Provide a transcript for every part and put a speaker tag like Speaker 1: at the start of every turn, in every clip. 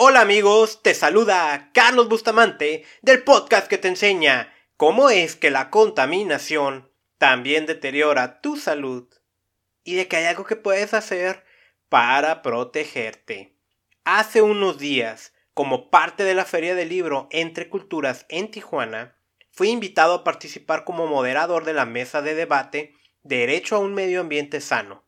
Speaker 1: Hola amigos, te saluda Carlos Bustamante del podcast que te enseña cómo es que la contaminación también deteriora tu salud y de que hay algo que puedes hacer para protegerte. Hace unos días, como parte de la Feria del Libro Entre Culturas en Tijuana, fui invitado a participar como moderador de la mesa de debate Derecho a un medio ambiente sano.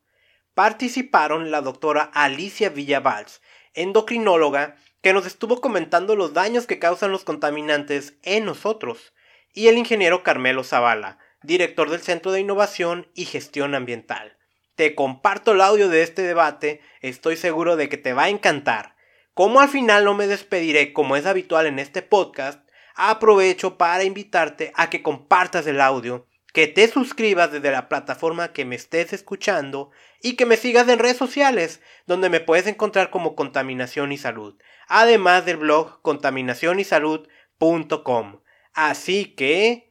Speaker 1: Participaron la doctora Alicia Villavals, endocrinóloga, que nos estuvo comentando los daños que causan los contaminantes en nosotros, y el ingeniero Carmelo Zavala, director del Centro de Innovación y Gestión Ambiental. Te comparto el audio de este debate, estoy seguro de que te va a encantar. Como al final no me despediré como es habitual en este podcast, aprovecho para invitarte a que compartas el audio que te suscribas desde la plataforma que me estés escuchando y que me sigas en redes sociales, donde me puedes encontrar como Contaminación y Salud, además del blog contaminacionysalud.com. Así que...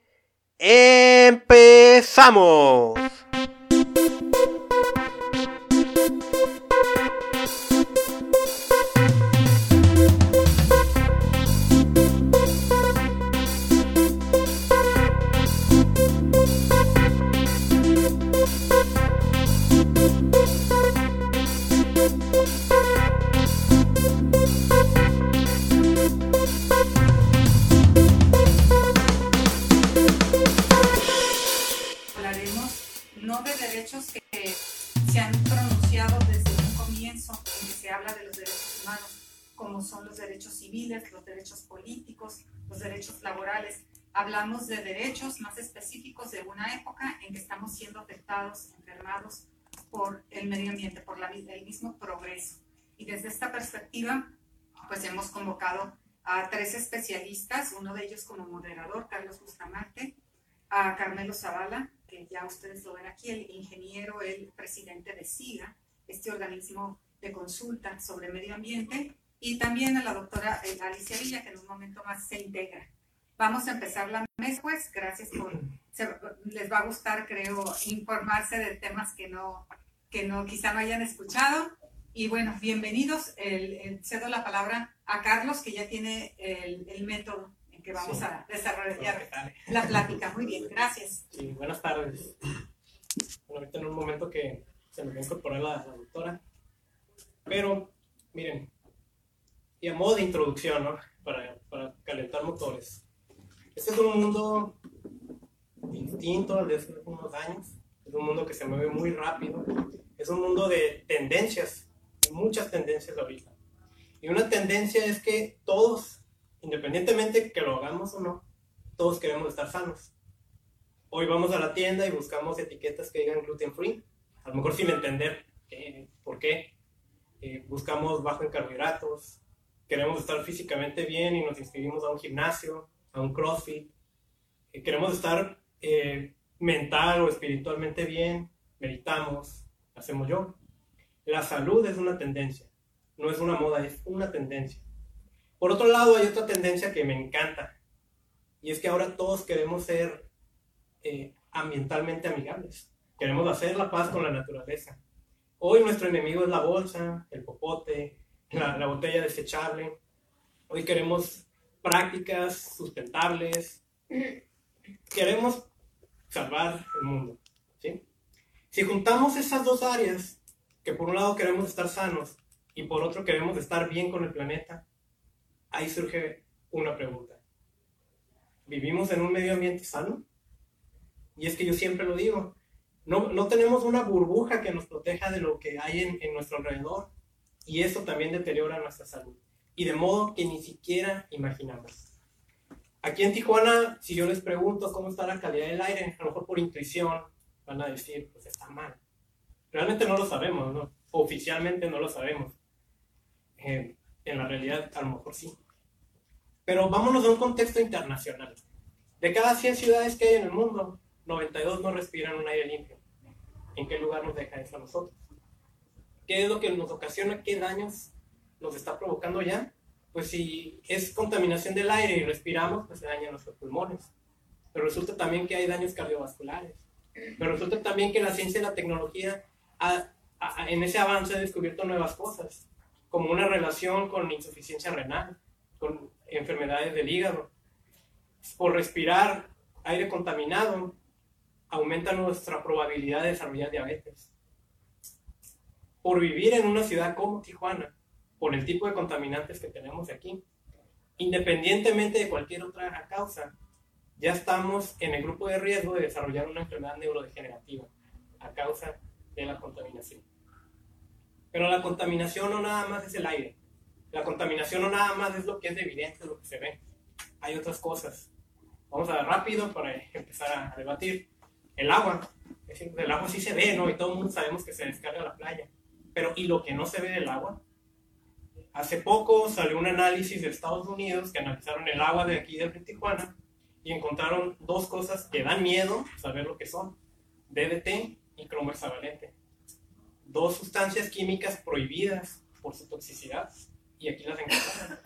Speaker 1: ¡Empezamos!
Speaker 2: Hablamos de derechos más específicos de una época en que estamos siendo afectados, enfermados por el medio ambiente, por la, el mismo progreso. Y desde esta perspectiva, pues hemos convocado a tres especialistas, uno de ellos como moderador, Carlos Bustamante, a Carmelo Zavala, que ya ustedes lo ven aquí, el ingeniero, el presidente de SIGA, este organismo de consulta sobre medio ambiente, y también a la doctora eh, Alicia Villa, que en un momento más se integra Vamos a empezar la mesa, pues. Gracias por. les va a gustar, creo, informarse de temas que no, que no, quizá no hayan escuchado. Y bueno, bienvenidos. El, cedo la palabra a Carlos, que ya tiene el, método en que vamos a desarrollar la plática. Muy bien, gracias.
Speaker 3: Sí, buenas tardes. Bueno, ahorita en un momento que se me va a incorporar la, la doctora. Pero, miren, y a modo de introducción, ¿no? Para, para calentar motores. Este es un mundo distinto al de hace unos años. Es un mundo que se mueve muy rápido. Es un mundo de tendencias. Muchas tendencias ahorita. Y una tendencia es que todos, independientemente que lo hagamos o no, todos queremos estar sanos. Hoy vamos a la tienda y buscamos etiquetas que digan gluten free. A lo mejor sin entender por qué. Eh, buscamos bajo en carbohidratos. Queremos estar físicamente bien y nos inscribimos a un gimnasio a un CrossFit, eh, queremos estar eh, mental o espiritualmente bien, meditamos, hacemos yo. La salud es una tendencia, no es una moda, es una tendencia. Por otro lado, hay otra tendencia que me encanta, y es que ahora todos queremos ser eh, ambientalmente amigables. Queremos hacer la paz con la naturaleza. Hoy nuestro enemigo es la bolsa, el popote, la, la botella desechable. Hoy queremos prácticas sustentables. Queremos salvar el mundo. Si juntamos esas dos áreas, que por un lado queremos estar sanos y por otro queremos estar bien con el planeta, ahí surge una pregunta. ¿Vivimos en un medio ambiente sano? Y es que yo siempre lo digo, no, no tenemos una burbuja que nos proteja de lo que hay en, en nuestro alrededor y eso también deteriora nuestra salud y de modo que ni siquiera imaginamos. Aquí en Tijuana, si yo les pregunto cómo está la calidad del aire, a lo mejor por intuición van a decir, pues está mal. Realmente no lo sabemos, ¿no? Oficialmente no lo sabemos. Eh, en la realidad, a lo mejor sí. Pero vámonos a un contexto internacional. De cada 100 ciudades que hay en el mundo, 92 no respiran un aire limpio. ¿En qué lugar nos deja eso a nosotros? ¿Qué es lo que nos ocasiona? ¿Qué daños nos está provocando ya, pues si es contaminación del aire y respiramos, pues se dañan nuestros pulmones. Pero resulta también que hay daños cardiovasculares. Pero resulta también que la ciencia y la tecnología en ese avance ha descubierto nuevas cosas. como una relación con insuficiencia renal, con enfermedades del hígado. Por respirar aire contaminado, aumenta nuestra probabilidad de desarrollar diabetes. Por vivir en una ciudad como Tijuana, por el tipo de contaminantes que tenemos aquí, independientemente de cualquier otra causa, ya estamos en el grupo de riesgo de desarrollar una enfermedad neurodegenerativa a causa de la contaminación. Pero la contaminación no nada más es el aire. La contaminación no nada más es lo que es evidente, lo que se ve. Hay otras cosas. Vamos a ver rápido para empezar a debatir. El agua. El agua sí se ve, ¿no? Y todo el mundo sabemos que se descarga a la playa. Pero ¿y lo que no se ve del agua? Hace poco salió un análisis de Estados Unidos que analizaron el agua de aquí de Tijuana y encontraron dos cosas que dan miedo saber lo que son. DDT y cromo hexavalente dos sustancias químicas prohibidas por su toxicidad y aquí las encontramos.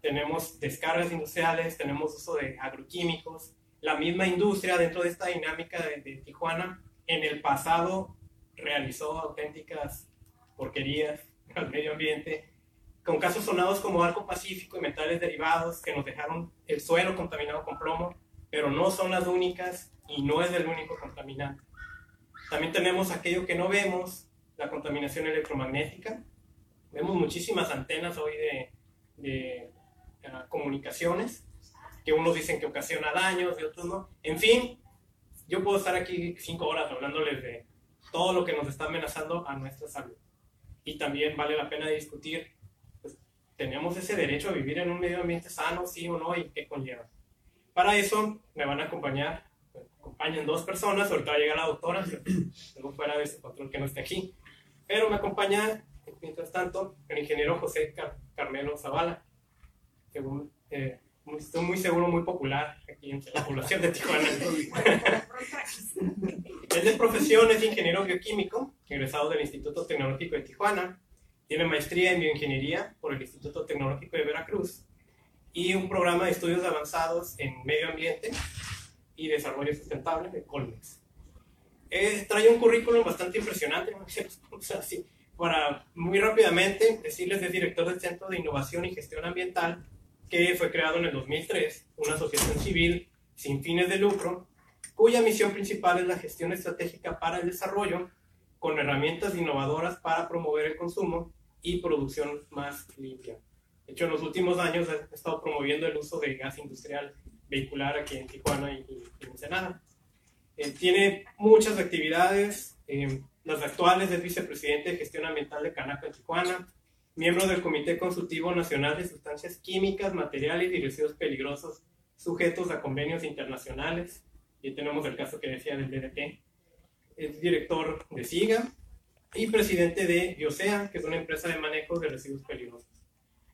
Speaker 3: tenemos descargas industriales, tenemos uso de agroquímicos, la misma industria dentro de esta dinámica de, Tijuana en el pasado realizó auténticas porquerías al medio ambiente, con casos sonados como Arco Pacífico y metales derivados que nos dejaron el suelo contaminado con plomo, pero no son las únicas y no es el único contaminante. También tenemos aquello que no vemos, la contaminación electromagnética. Vemos muchísimas antenas hoy de, de uh, comunicaciones, que unos dicen que ocasiona daños y otros no. En fin, yo puedo estar aquí cinco horas hablándoles de todo lo que nos está amenazando a nuestra salud. Y también vale la pena discutir, pues, ¿tenemos ese derecho a vivir en un medio ambiente sano, sí o no, y qué conlleva? Para eso me van a acompañar acompañan dos personas, ahorita va a llegar la doctora, luego fuera de ese control que no esté aquí. Pero me acompaña, mientras tanto, el ingeniero José Carmelo Zavala, que eh, estoy muy seguro, muy popular aquí entre la población de Tijuana. Él de profesión es ingeniero bioquímico, egresado del Instituto Tecnológico de Tijuana, tiene maestría en bioingeniería por el Instituto Tecnológico de Veracruz y un programa de estudios avanzados en medio ambiente y Desarrollo Sustentable de Colmex. Eh, trae un currículum bastante impresionante, así, para muy rápidamente decirles es director del Centro de Innovación y Gestión Ambiental, que fue creado en el 2003, una asociación civil sin fines de lucro, cuya misión principal es la gestión estratégica para el desarrollo, con herramientas innovadoras para promover el consumo y producción más limpia. De hecho, en los últimos años ha estado promoviendo el uso de gas industrial vehicular aquí en Tijuana y, en Ensenada. Eh, tiene muchas actividades, eh, las actuales es vicepresidente de gestión ambiental de Canaco en Tijuana, miembro del Comité Consultivo Nacional de Sustancias Químicas, Materiales y Residuos Peligrosos sujetos a convenios internacionales, y tenemos el caso que decía del DDT, es director de SIGA y presidente de Biosea, que es una empresa de manejo de residuos peligrosos.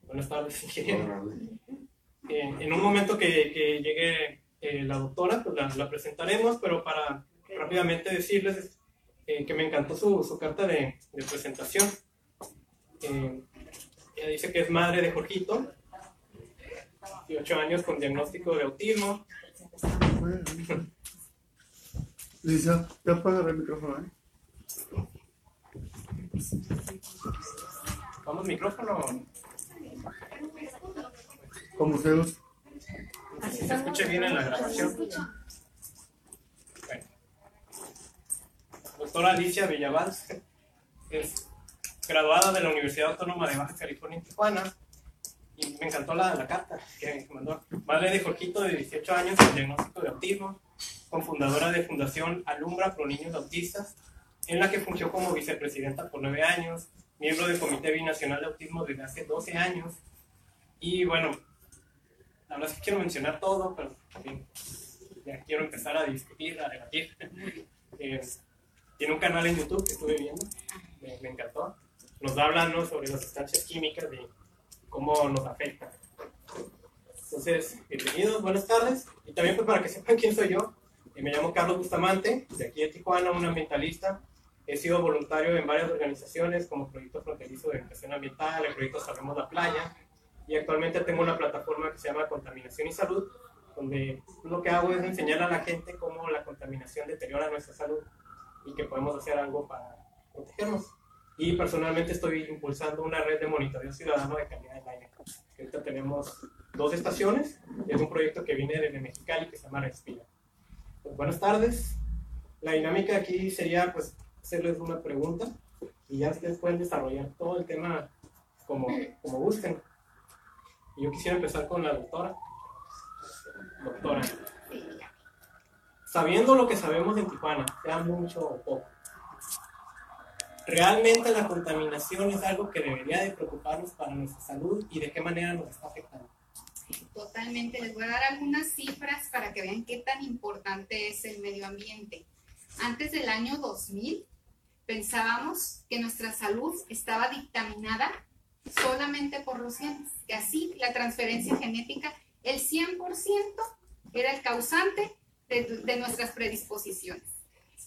Speaker 3: Buenas tardes, ingeniero. En un momento que, que llegue eh, la doctora, pues la, presentaremos, pero para rápidamente decirles eh, que me encantó su, su carta de, de presentación. Eh, ella dice que es madre de Jorgito, 18 años con diagnóstico de autismo.
Speaker 4: Lisa, ya apaga el micrófono, ¿eh?
Speaker 3: ¿Vamos micrófono?
Speaker 4: Como museos.
Speaker 3: se escucha bien en la grabación. Doctora Alicia Villavaz es graduada de la Universidad Autónoma de Baja California Tijuana y me encantó la, la carta que mandó. Madre de Jorgito de 18 años con diagnóstico de autismo, cofundadora de Fundación Alumbra Pro Niños Autistas, en la que fungió como vicepresidenta por 9 años, miembro del Comité Binacional de Autismo desde hace 12 años. Y bueno, la verdad es que quiero mencionar todo, pero ya quiero empezar a discutir, a debatir. Eh, tiene un canal en YouTube que estuve viendo, me, encantó. Nos habla sobre las sustancias químicas y cómo nos afectan. Entonces, bienvenidos, buenas tardes. Y también pues, para que sepan quién soy yo, eh, me llamo Carlos Bustamante, de aquí de Tijuana, un ambientalista. He sido voluntario en varias organizaciones como Proyecto Fronterizo de Educación Ambiental, el Proyecto Salvemos la Playa, y actualmente tengo una plataforma que se llama Contaminación y Salud, donde lo que hago es enseñar a la gente cómo la contaminación deteriora nuestra salud y que podemos hacer algo para protegernos. Y personalmente estoy impulsando una red de monitoreo ciudadano de calidad del aire. Ahorita tenemos dos estaciones. Es un proyecto que viene de Mexicali que se llama Respira. Pues, buenas tardes. La dinámica aquí sería pues hacerles una pregunta y ya ustedes pueden desarrollar todo el tema como, como gusten. Y yo quisiera empezar con la doctora. Doctora, sabiendo lo que sabemos en Tijuana, sea mucho o poco, ¿realmente la contaminación es algo que debería de preocuparnos para nuestra salud y de qué manera nos está afectando?
Speaker 5: Totalmente. Les voy a dar algunas cifras para que vean qué tan importante es el medio ambiente. Antes del año 2000, pensábamos que nuestra salud estaba dictaminada solamente por los genes, que así la transferencia genética, el 100% era el causante de, nuestras predisposiciones.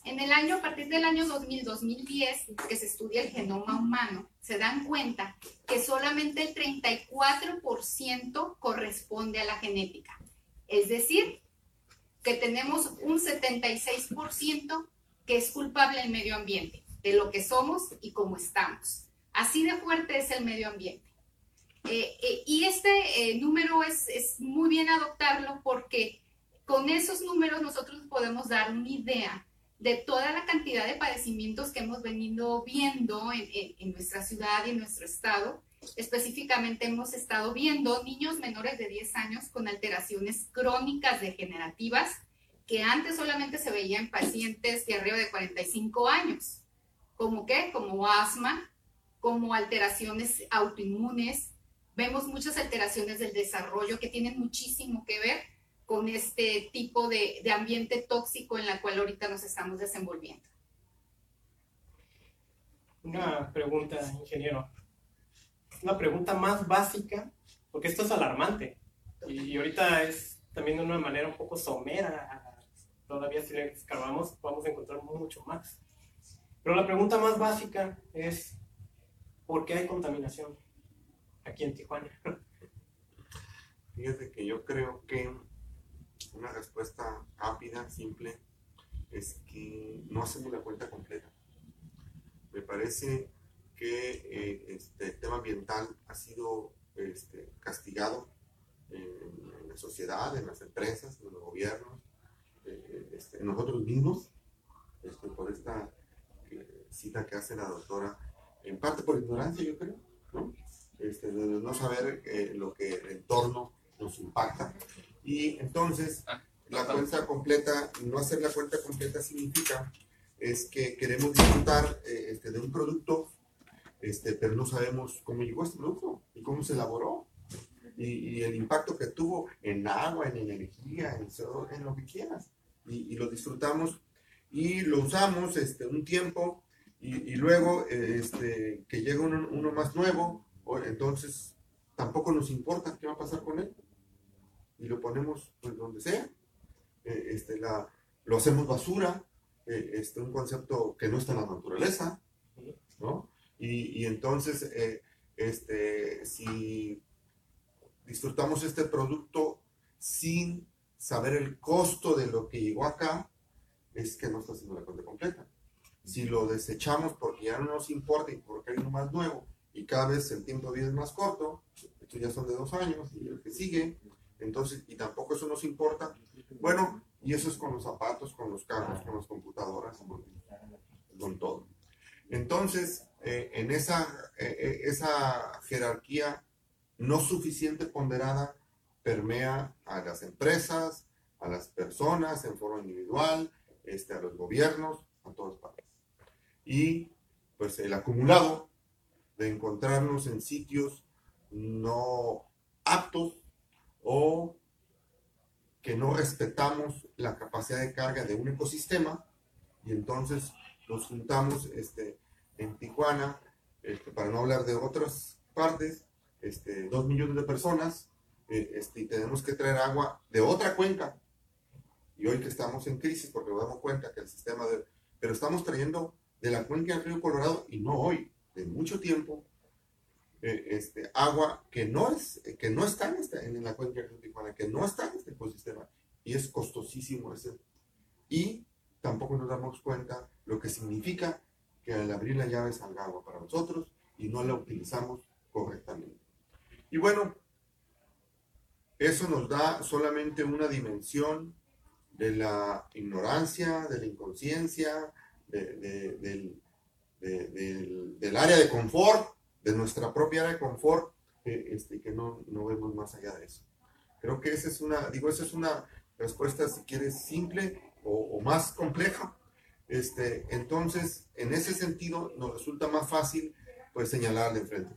Speaker 5: En el año, a partir del año 2000-2010, que se estudia el genoma humano, se dan cuenta que solamente el 34% corresponde a la genética. Es decir, que tenemos un 76% que es culpable el medio ambiente, de lo que somos y cómo estamos. Así de fuerte es el medio ambiente. Eh, eh, y este eh, número es, es muy bien adoptarlo porque con esos números nosotros podemos dar una idea de toda la cantidad de padecimientos que hemos venido viendo en, nuestra ciudad y en nuestro estado. Específicamente hemos estado viendo niños menores de 10 años con alteraciones crónicas degenerativas que antes solamente se veían en pacientes de arriba de 45 años. ¿Como qué? Como asma, como alteraciones autoinmunes. Vemos muchas alteraciones del desarrollo que tienen muchísimo que ver con este tipo de, de ambiente tóxico en la cual ahorita nos estamos desenvolviendo.
Speaker 3: Una pregunta, ingeniero. Una pregunta más básica, porque esto es alarmante. Y, ahorita es también de una manera un poco somera. Todavía si le escarbamos vamos a encontrar mucho más. Pero la pregunta más básica es, ¿por qué hay contaminación aquí en Tijuana?
Speaker 6: Fíjate que yo creo que una respuesta rápida, simple, es que no hacemos la cuenta completa. Me parece que eh, este tema ambiental ha sido este, castigado en, la sociedad, en las empresas, en los gobiernos, eh, este, en nosotros mismos, este, por esta eh, cita que hace la doctora, en parte por ignorancia, yo creo, ¿no? Este, de no saber lo que el entorno nos impacta y entonces, ah, la cuenta completa, no hacer la cuenta completa significa es que queremos disfrutar eh, este, de un producto, este, pero no sabemos cómo llegó este producto y cómo se elaboró. Y, el impacto que tuvo en agua, en energía, en, en lo que quieras. Y, lo disfrutamos y lo usamos este, un tiempo y, luego este, que llega uno, uno más nuevo, entonces tampoco nos importa qué va a pasar con él y lo ponemos pues donde sea. Eh, este, la, lo hacemos basura, eh, este, un concepto que no está en la naturaleza, ¿no? Y, y entonces, eh, este, si disfrutamos este producto sin saber el costo de lo que llegó acá, es que no está haciendo la cuenta completa. Si lo desechamos porque ya no nos importa y porque hay uno más nuevo y cada vez el tiempo de vida es más corto, estos ya son de dos años y el que sigue, entonces, y tampoco eso nos importa. Bueno, y eso es con los zapatos, con los carros, con las computadoras, con, todo. Entonces, eh, en esa, eh, eh, esa jerarquía no suficiente ponderada permea a las empresas, a las personas en forma individual, este, a los gobiernos, a todas partes. Y pues el acumulado de encontrarnos en sitios no aptos o que no respetamos la capacidad de carga de un ecosistema y entonces nos juntamos este, en Tijuana, este, para no hablar de otras partes, este, dos millones de personas eh, este, y tenemos que traer agua de otra cuenca. Y hoy que estamos en crisis, porque nos damos cuenta que el sistema de... Pero estamos trayendo de la cuenca del río Colorado, y no hoy, de mucho tiempo, eh, este, agua que no, es, que no está en, esta, en la cuenca de Tijuana, que no está en este ecosistema. Y es costosísimo ese. Y tampoco nos damos cuenta lo que significa que al abrir la llave salga agua para nosotros y no la utilizamos correctamente. Y bueno, eso nos da solamente una dimensión de la ignorancia, de la inconsciencia, del, del, área de confort, de nuestra propia área de confort, este, que no, no vemos más allá de eso. Creo que esa es una, digo, esa es una respuesta, si quieres, simple o, más compleja. Este, entonces, en ese sentido, nos resulta más fácil pues señalarle enfrente.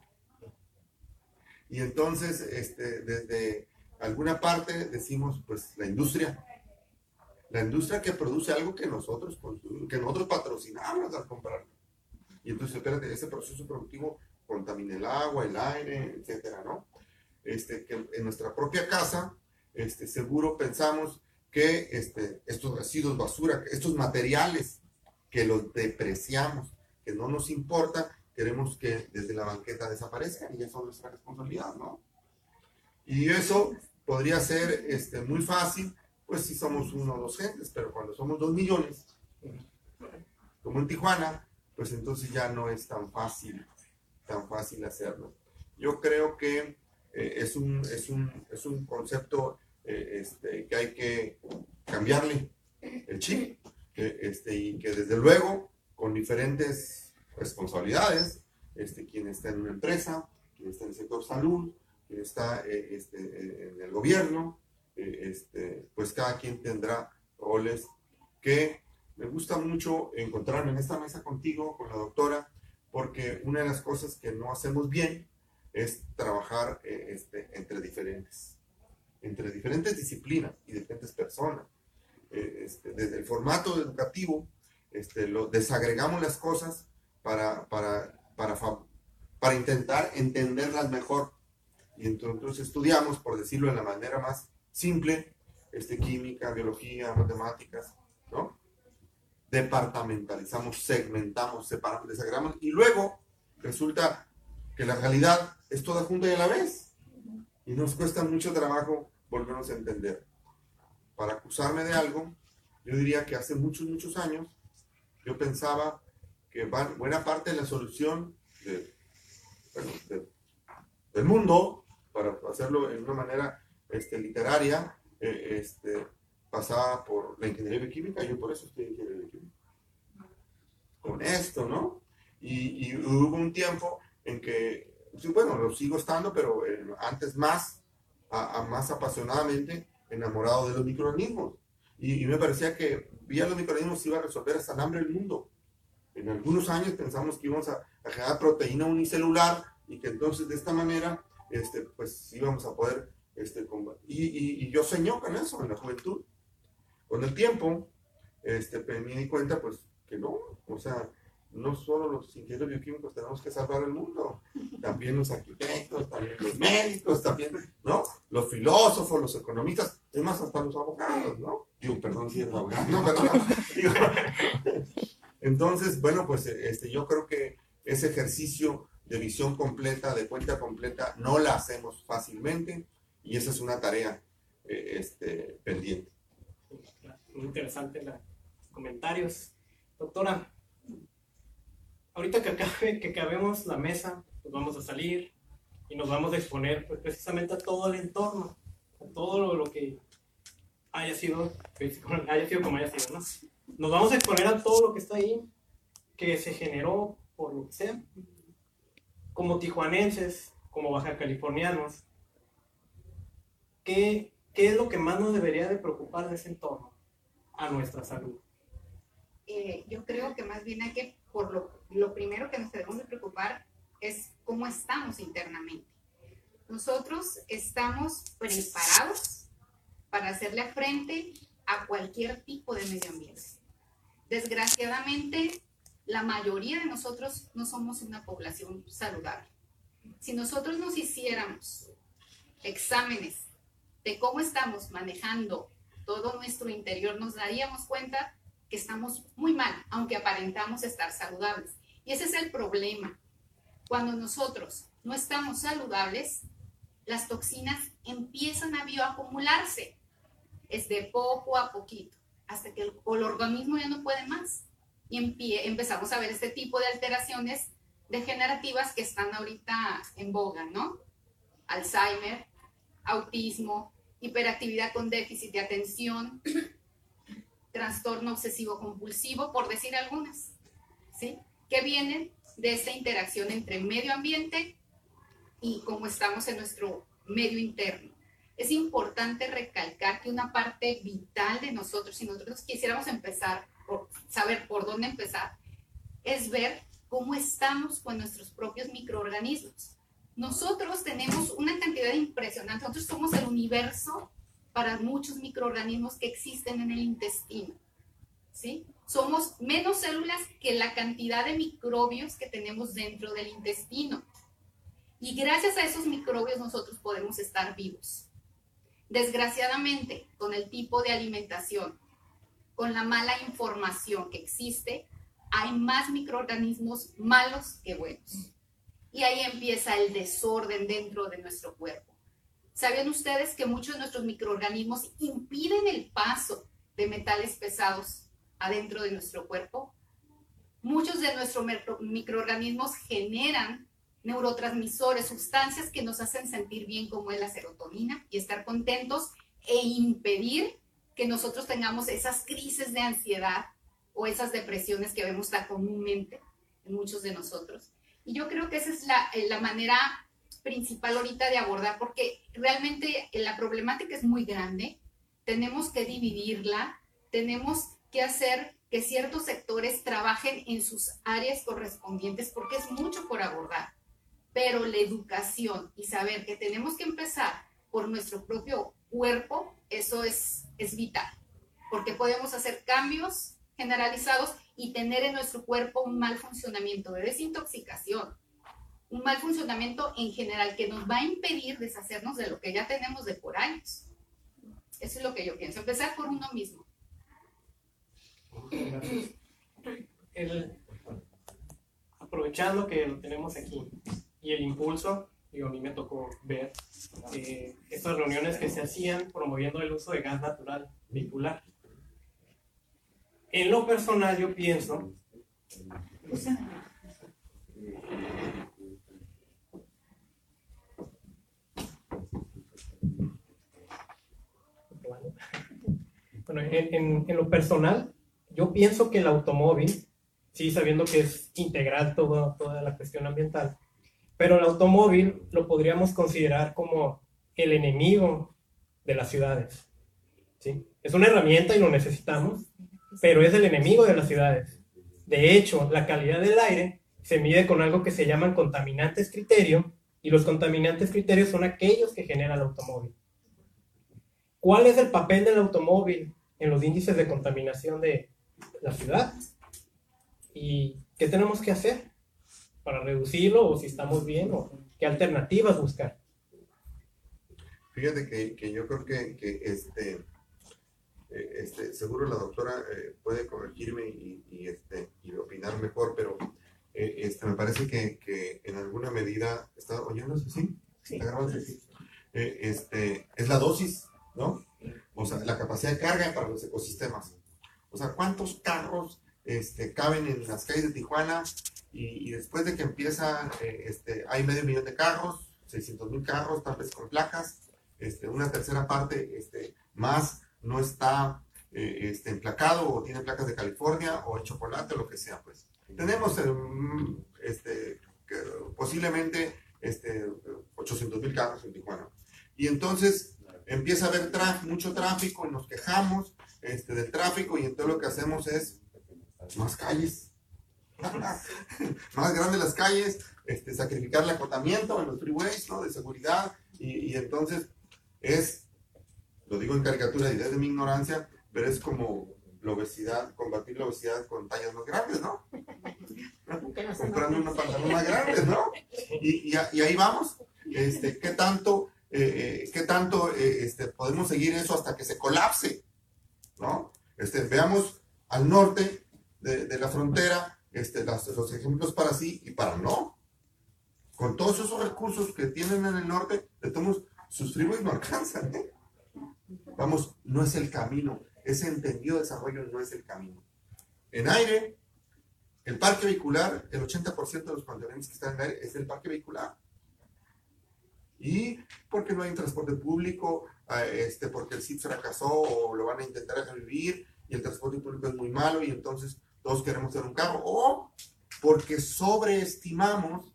Speaker 6: Y entonces, este, desde alguna parte decimos, pues la industria, la industria que produce algo que nosotros que nosotros patrocinamos al comprarlo. Y entonces, espérate, ese proceso productivo contamina el agua, el aire, etcétera, ¿no? Este, que en nuestra propia casa, este, seguro pensamos que este, estos residuos, basura, estos materiales que los depreciamos, que no nos importa, queremos que desde la banqueta desaparezcan y eso es nuestra responsabilidad, ¿no? Y eso podría ser este, muy fácil, pues si somos uno o dos gentes, pero cuando somos dos millones, como en Tijuana, pues entonces ya no es tan fácil, tan fácil hacerlo. Yo creo que eh, es, un, es, un, es un concepto eh, este, que hay que cambiarle el chip, este, y que desde luego, con diferentes responsabilidades, este, quien está en una empresa, quien está en el sector salud, quien está eh, este, en el gobierno, este, pues cada quien tendrá roles que me gusta mucho encontrarme en esta mesa contigo, con la doctora, porque una de las cosas que no hacemos bien es trabajar eh, este, entre diferentes, entre diferentes disciplinas y diferentes personas. Eh, este, desde el formato educativo, este, lo, desagregamos las cosas para, para, para, para intentar entenderlas mejor. Y entonces estudiamos, por decirlo de la manera más simple, este, química, biología, matemáticas. Departamentalizamos, segmentamos, separamos, desagregamos y luego resulta que la realidad es toda junta y a la vez. Y nos cuesta mucho trabajo volvernos a entender. Para acusarme de algo, yo diría que hace muchos, muchos años, yo pensaba que buena parte de la solución del mundo, para hacerlo en una manera este, literaria, eh, este, pasaba por la ingeniería química, yo por eso estoy en ingeniería química. Con esto, ¿no? Y, y hubo un tiempo en que, bueno, lo sigo estando, pero eh, antes más, a, más apasionadamente enamorado de los microorganismos. Y, me parecía que vía los microorganismos iba a resolver hasta el hambre del mundo. En algunos años pensamos que íbamos a, generar proteína unicelular y que entonces de esta manera, este, pues íbamos a poder, este, y, y, yo soñó con eso en la juventud. Con el tiempo, este, me di cuenta, pues, que no, o sea, no solo los ingenieros bioquímicos tenemos que salvar el mundo, también los arquitectos, también los médicos, también, ¿no? Los filósofos, los economistas, es más, hasta los abogados, ¿no? Digo, perdón si es abogado, no, perdón. entonces, bueno, pues este, yo creo que ese ejercicio de visión completa, de cuenta completa, no la hacemos fácilmente y esa es una tarea eh, este, pendiente.
Speaker 3: Muy interesante los comentarios. Doctora, ahorita que, acabe, que acabemos la mesa, pues vamos a salir y nos vamos a exponer pues, precisamente a todo el entorno, a todo lo, que haya sido, haya sido como haya sido, ¿no? Nos vamos a exponer a todo lo que está ahí, que se generó por lo que sea. Como tijuanenses, como baja californianos, ¿qué, ¿qué es lo que más nos debería de preocupar de ese entorno? A nuestra salud.
Speaker 5: Eh, yo creo que más bien hay que, por lo, lo primero que nos debemos de preocupar es cómo estamos internamente. Nosotros estamos preparados para hacerle frente a cualquier tipo de medio ambiente. Desgraciadamente, la mayoría de nosotros no somos una población saludable. Si nosotros nos hiciéramos exámenes de cómo estamos manejando todo nuestro interior, nos daríamos cuenta que estamos muy mal, aunque aparentamos estar saludables. Y ese es el problema. Cuando nosotros no estamos saludables, las toxinas empiezan a bioacumularse. Es de poco a poquito, hasta que el, organismo ya no puede más. y empezamos a ver este tipo de alteraciones degenerativas que están ahorita en boga, ¿no? Alzheimer, autismo, hiperactividad con déficit de atención, trastorno obsesivo compulsivo, por decir algunas, ¿sí? Que vienen de esta interacción entre medio ambiente y cómo estamos en nuestro medio interno. Es importante recalcar que una parte vital de nosotros, si nosotros quisiéramos empezar, por saber por dónde empezar, es ver cómo estamos con nuestros propios microorganismos. Nosotros tenemos una cantidad impresionante, nosotros somos el universo para muchos microorganismos que existen en el intestino. Somos menos células que la cantidad de microbios que tenemos dentro del intestino. Y gracias a esos microbios nosotros podemos estar vivos. Desgraciadamente, con el tipo de alimentación, con la mala información que existe, hay más microorganismos malos que buenos. Y ahí empieza el desorden dentro de nuestro cuerpo. ¿Sabían ustedes que muchos de nuestros microorganismos impiden el paso de metales pesados adentro de nuestro cuerpo? Muchos de nuestros micro- microorganismos generan neurotransmisores, sustancias que nos hacen sentir bien como es la serotonina y estar contentos e impedir que nosotros tengamos esas crisis de ansiedad o esas depresiones que vemos tan comúnmente en muchos de nosotros. Y yo creo que esa es la, eh, la manera principal ahorita de abordar, porque realmente eh, la problemática es muy grande, tenemos que dividirla, tenemos que hacer que ciertos sectores trabajen en sus áreas correspondientes, porque es mucho por abordar. Pero la educación y saber que tenemos que empezar por nuestro propio cuerpo, eso es, es vital, porque podemos hacer cambios generalizados y tener en nuestro cuerpo un mal funcionamiento de desintoxicación, un mal funcionamiento en general que nos va a impedir deshacernos de lo que ya tenemos de por años. Eso es lo que yo pienso, empezar por uno mismo.
Speaker 3: El- aprovechando que lo tenemos aquí y el impulso, digo, a mí me tocó ver eh, estas reuniones que se hacían promoviendo el uso de gas natural vehicular. En lo personal yo pienso Bueno, en, lo personal, yo pienso que el automóvil, sí, sabiendo que es integral todo- toda la cuestión ambiental, pero el automóvil lo podríamos considerar como el enemigo de las ciudades. ¿sí? Es una herramienta y lo necesitamos, pero es el enemigo de las ciudades. De hecho, la calidad del aire se mide con algo que se llaman contaminantes criterio, y los contaminantes criterios son aquellos que genera el automóvil. ¿Cuál es el papel del automóvil en los índices de contaminación de la ciudad? ¿Y qué tenemos que hacer para reducirlo o si estamos bien o qué alternativas buscar?
Speaker 6: Fíjate que, que yo creo que, que este, eh, este, seguro la doctora eh, puede corregirme y, y, este, y opinar mejor, pero eh, este, me parece que, que en alguna medida, ¿está oyéndose? ¿Sí? ¿Está grabando? Sí. Eh, este, es la dosis, ¿no? O sea, la capacidad de carga para los ecosistemas. O sea, ¿cuántos carros este, caben en las calles de Tijuana? Y, y después de que empieza, eh, este, hay medio millón de carros, 600 mil carros, tal vez con placas, este, una tercera parte este, más no está eh, este, emplacado o tiene placas de California o el chocolate o lo que sea, pues. Tenemos eh, mm, este, posiblemente este, 800 mil carros en Tijuana. Y entonces empieza a haber traf- mucho tráfico y nos quejamos este, del tráfico y entonces lo que hacemos es más calles. más grandes las calles, este, sacrificar el acotamiento en los freeways, ¿no? De seguridad y entonces es, lo digo en caricatura y desde mi ignorancia, pero es como la obesidad, combatir la obesidad con tallas más grandes, ¿no? Comprando unos pantalones más grandes, ¿no? Y, y a- y ahí vamos. Este, ¿Qué tanto, eh, eh, qué tanto eh, este, podemos seguir eso hasta que se colapse? ¿No? Este, veamos al norte de, de la frontera este, las- los ejemplos para sí y para no. Con todos esos recursos que tienen en el norte, de todos sus freeways no alcanzan. ¿eh? Vamos, no es el camino. Ese entendido desarrollo no es el camino. En aire, El parque vehicular, el 80% de los contaminantes que están en aire es del parque vehicular. Y porque no hay transporte público, eh, este, porque el CIT fracasó o lo van a intentar revivir y el transporte público es muy malo y entonces todos queremos tener un carro. O porque sobreestimamos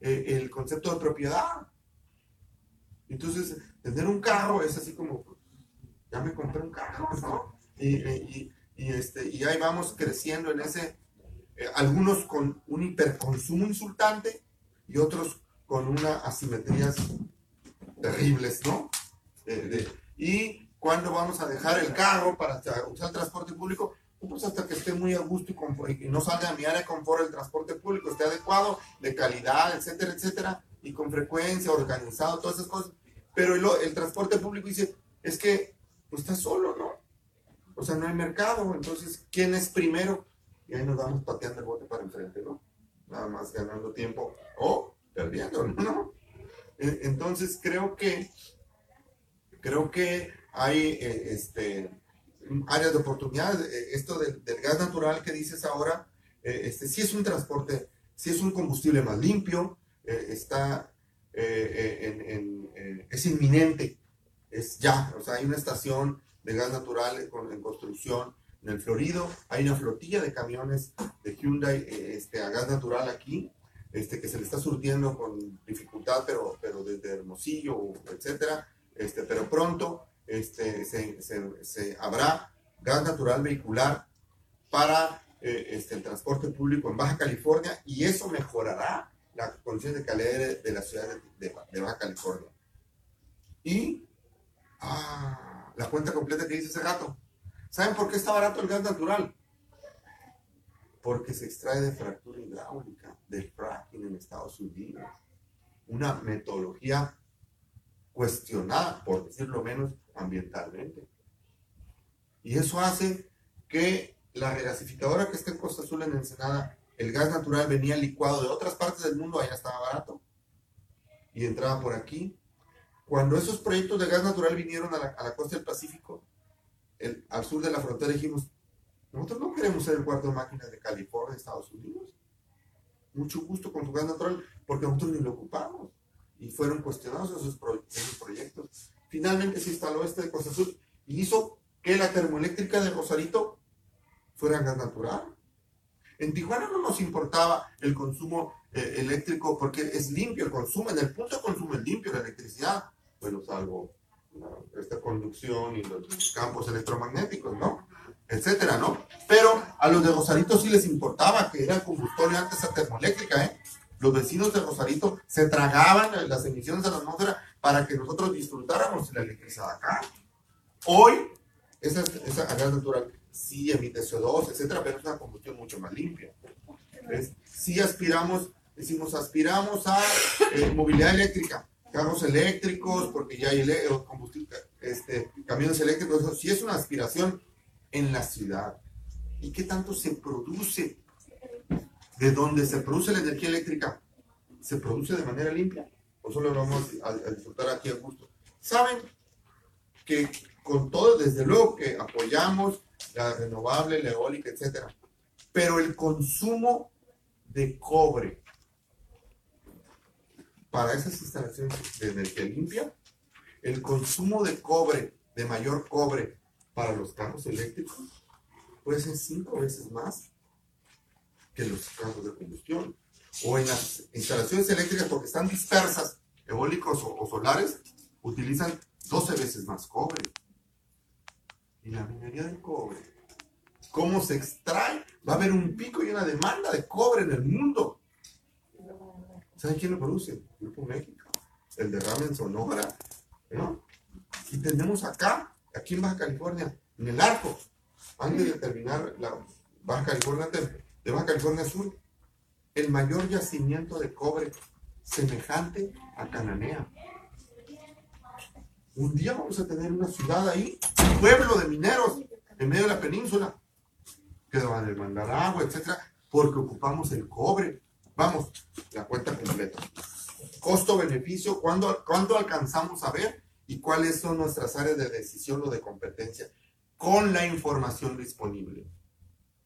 Speaker 6: eh, el concepto de propiedad. Entonces, tener un carro es así como, ya me compré un carro, ¿no? Y, y, y, este, y ahí vamos creciendo en ese, eh, algunos con un hiperconsumo insultante y otros con unas asimetrías terribles, ¿no? Eh, de- y cuando vamos a dejar el carro para usar el transporte público, pues hasta que esté muy a gusto y, y no salga de mi área de confort el transporte público, esté adecuado, de calidad, etcétera, etcétera, y con frecuencia, organizado, todas esas cosas. Pero el, el transporte público dice, es que pues está solo, ¿no? O sea, no hay mercado, entonces, ¿quién es primero? Y ahí nos vamos pateando el bote para enfrente, ¿no? Nada más ganando tiempo o perdiendo, ¿no? E- Entonces, creo que, creo que hay, eh, este, áreas de oportunidad. Eh, Esto del, gas natural que dices ahora, eh, este, sí es un transporte, sí es un combustible más limpio, eh, está, en, eh, es inminente, es ya, o sea, hay una estación de gas natural en construcción en el Florido, hay una flotilla de camiones de Hyundai eh, este, a gas natural aquí, este, que se le está surtiendo con dificultad, pero, pero desde Hermosillo, etcétera, este, pero pronto este, se, se- habrá gas natural vehicular para eh, este, el transporte público en Baja California y eso mejorará la condición de calidad de, la ciudad de- de Baja California. Y ah, la cuenta completa que hice hace rato. ¿Saben por qué está barato el gas natural? Porque se extrae de fractura hidráulica, del fracking en Estados Unidos. Una metodología cuestionada, por decirlo menos, ambientalmente. Y eso hace que la regasificadora que está en Costa Azul, en Ensenada, el gas natural venía licuado de otras partes del mundo, allá estaba barato, y entraba por aquí. Cuando esos proyectos de gas natural vinieron a la, costa del Pacífico, al sur de la frontera, dijimos, nosotros no queremos ser el cuarto máquina de California, Estados Unidos. Mucho gusto con su gas natural, porque nosotros ni lo ocupamos. Y fueron cuestionados esos, pro- esos proyectos. Finalmente se instaló este de Costa Azul y hizo que la termoeléctrica de Rosarito fuera gas natural. En Tijuana no nos importaba el consumo eh, eléctrico porque es limpio el consumo, en el punto de consumo es limpio la electricidad. Bueno, salvo esta conducción y los campos electromagnéticos, ¿no? Etcétera, ¿no? Pero a los de Rosarito sí les importaba que era combustible antes a termoeléctrica, ¿eh? Los vecinos de Rosarito se tragaban las emisiones a la atmósfera para que nosotros disfrutáramos la electricidad acá. Hoy, esa, gas natural sí emite CO2, etcétera, pero es una combustión mucho más limpia. Sí aspiramos, decimos, aspiramos a eh, movilidad eléctrica, carros eléctricos, porque ya hay o combustible, este, camiones eléctricos, eso sí es una aspiración en la ciudad. ¿Y qué tanto se produce? ¿De dónde se produce la energía eléctrica? ¿Se produce de manera limpia? ¿O solo lo vamos a, a disfrutar aquí a gusto? ¿Saben que con todo, desde luego que apoyamos la renovable, la eólica, etcétera, pero el consumo de cobre para esas instalaciones de energía limpia, el consumo de cobre, de mayor cobre para los carros eléctricos, puede ser cinco veces más que los carros de combustión. O en las instalaciones eléctricas, porque están dispersas, eólicos o, solares, utilizan 12 veces más cobre. Y la minería del cobre, ¿cómo se extrae? Va a haber un pico y una demanda de cobre en el mundo. ¿Saben quién lo produce? Grupo México. El derrame en Sonora. ¿no? Y tenemos acá, aquí en Baja California, en el arco, antes de terminar la Baja California, de, Baja California Sur, el mayor yacimiento de cobre semejante a Cananea. Un día vamos a tener una ciudad ahí, un pueblo de mineros en medio de la península, que van a demandar agua, etcétera, porque ocupamos el cobre. Vamos, la cuenta completa. Costo-beneficio, ¿cuándo, ¿cuánto alcanzamos a ver? Y cuáles son nuestras áreas de decisión o de competencia con la información disponible.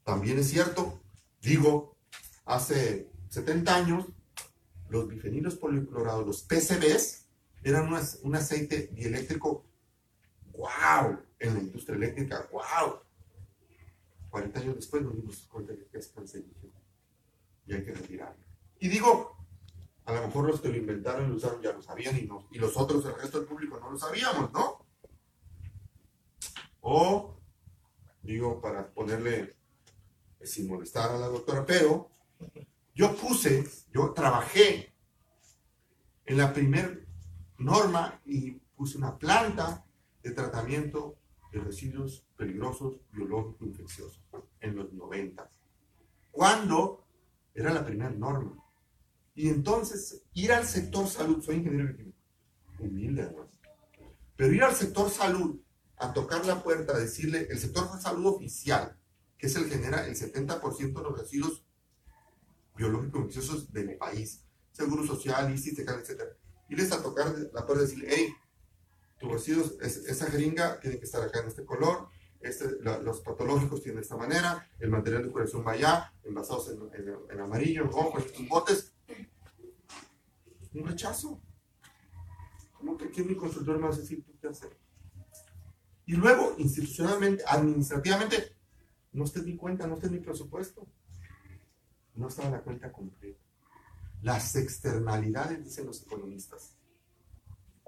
Speaker 6: También es cierto, digo, hace 70 años, los bifenilos policlorados, los PCBs, eran una- un aceite dieléctrico, wow, en la industria eléctrica, wow. 40 años después nos dimos cuenta que es cancerígeno y hay que retirarlo. Y digo, a lo mejor los que lo inventaron y lo usaron ya lo sabían y, no, y los otros, el resto del público, no lo sabíamos, ¿no? O, digo, para ponerle, eh, sin molestar a la doctora, pero yo puse, yo trabajé en la primer norma y puse una planta de tratamiento de residuos peligrosos biológicos infecciosos en los 90. Cuando era la primera norma. Y entonces, ir al sector salud, soy ingeniero bioquímico, humilde además, pero ir al sector salud a tocar la puerta, a decirle, el sector salud oficial, que es el que genera el 70% de los residuos biológicos infecciosos del país, seguro social, ICI, etc. Irles a tocar la puerta y decirle, hey, tus residuos, es- esa jeringa tiene que estar acá en este color, este, la- los patológicos tienen de esta manera, el material de curación va allá, envasados en, en- en amarillo, en rojo, en estos botes. Un rechazo. ¿Cómo que aquí mi consultor me va a decir tú qué hacer? Y luego, institucionalmente, administrativamente, no esté mi cuenta, no esté mi presupuesto. No estaba la cuenta completa. Las externalidades, dicen los economistas.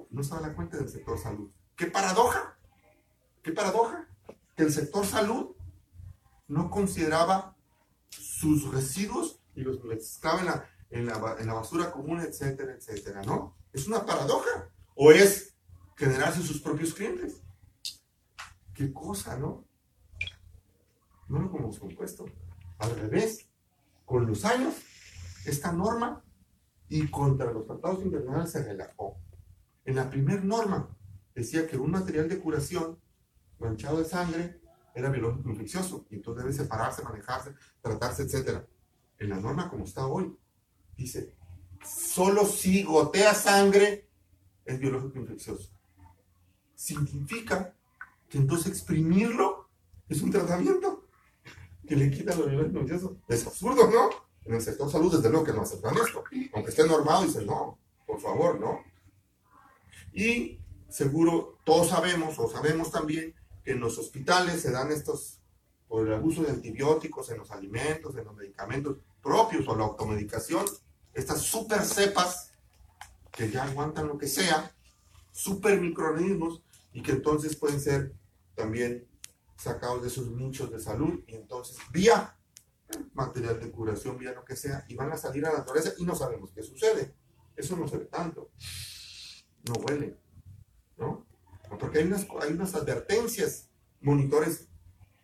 Speaker 6: No estaba la cuenta del sector salud. ¡Qué paradoja! ¡Qué paradoja! Que el sector salud no consideraba sus residuos y los mezclaba en la, en la, basura común, etcétera, etcétera, ¿no? Es una paradoja. O es generarse sus propios clientes. Qué cosa, ¿no? No lo hemos compuesto. Al revés, con los años, esta norma y contra los tratados internacionales se relajó. En la primera norma decía que un material de curación manchado de sangre era biológico infeccioso y entonces debe separarse, manejarse, tratarse, etc. En la norma como está hoy, dice, solo si gotea sangre es biológico infeccioso. Significa que entonces exprimirlo es un tratamiento que le quita lo biológico infeccioso. Es absurdo, ¿no? En el sector salud, desde luego que no aceptan esto. Aunque esté normado, dicen, no, por favor, ¿no? Y seguro todos sabemos o sabemos también que en los hospitales se dan estos, por el abuso de antibióticos en los alimentos, en los medicamentos propios o la automedicación, estas super cepas que ya aguantan lo que sea, super microorganismos y que entonces pueden ser también sacados de sus nichos de salud y entonces vía material de curación, vía lo que sea, y van a salir a la naturaleza y no sabemos qué sucede. Eso no se ve tanto. No huele, ¿no? Porque hay unas, hay unas advertencias, monitores,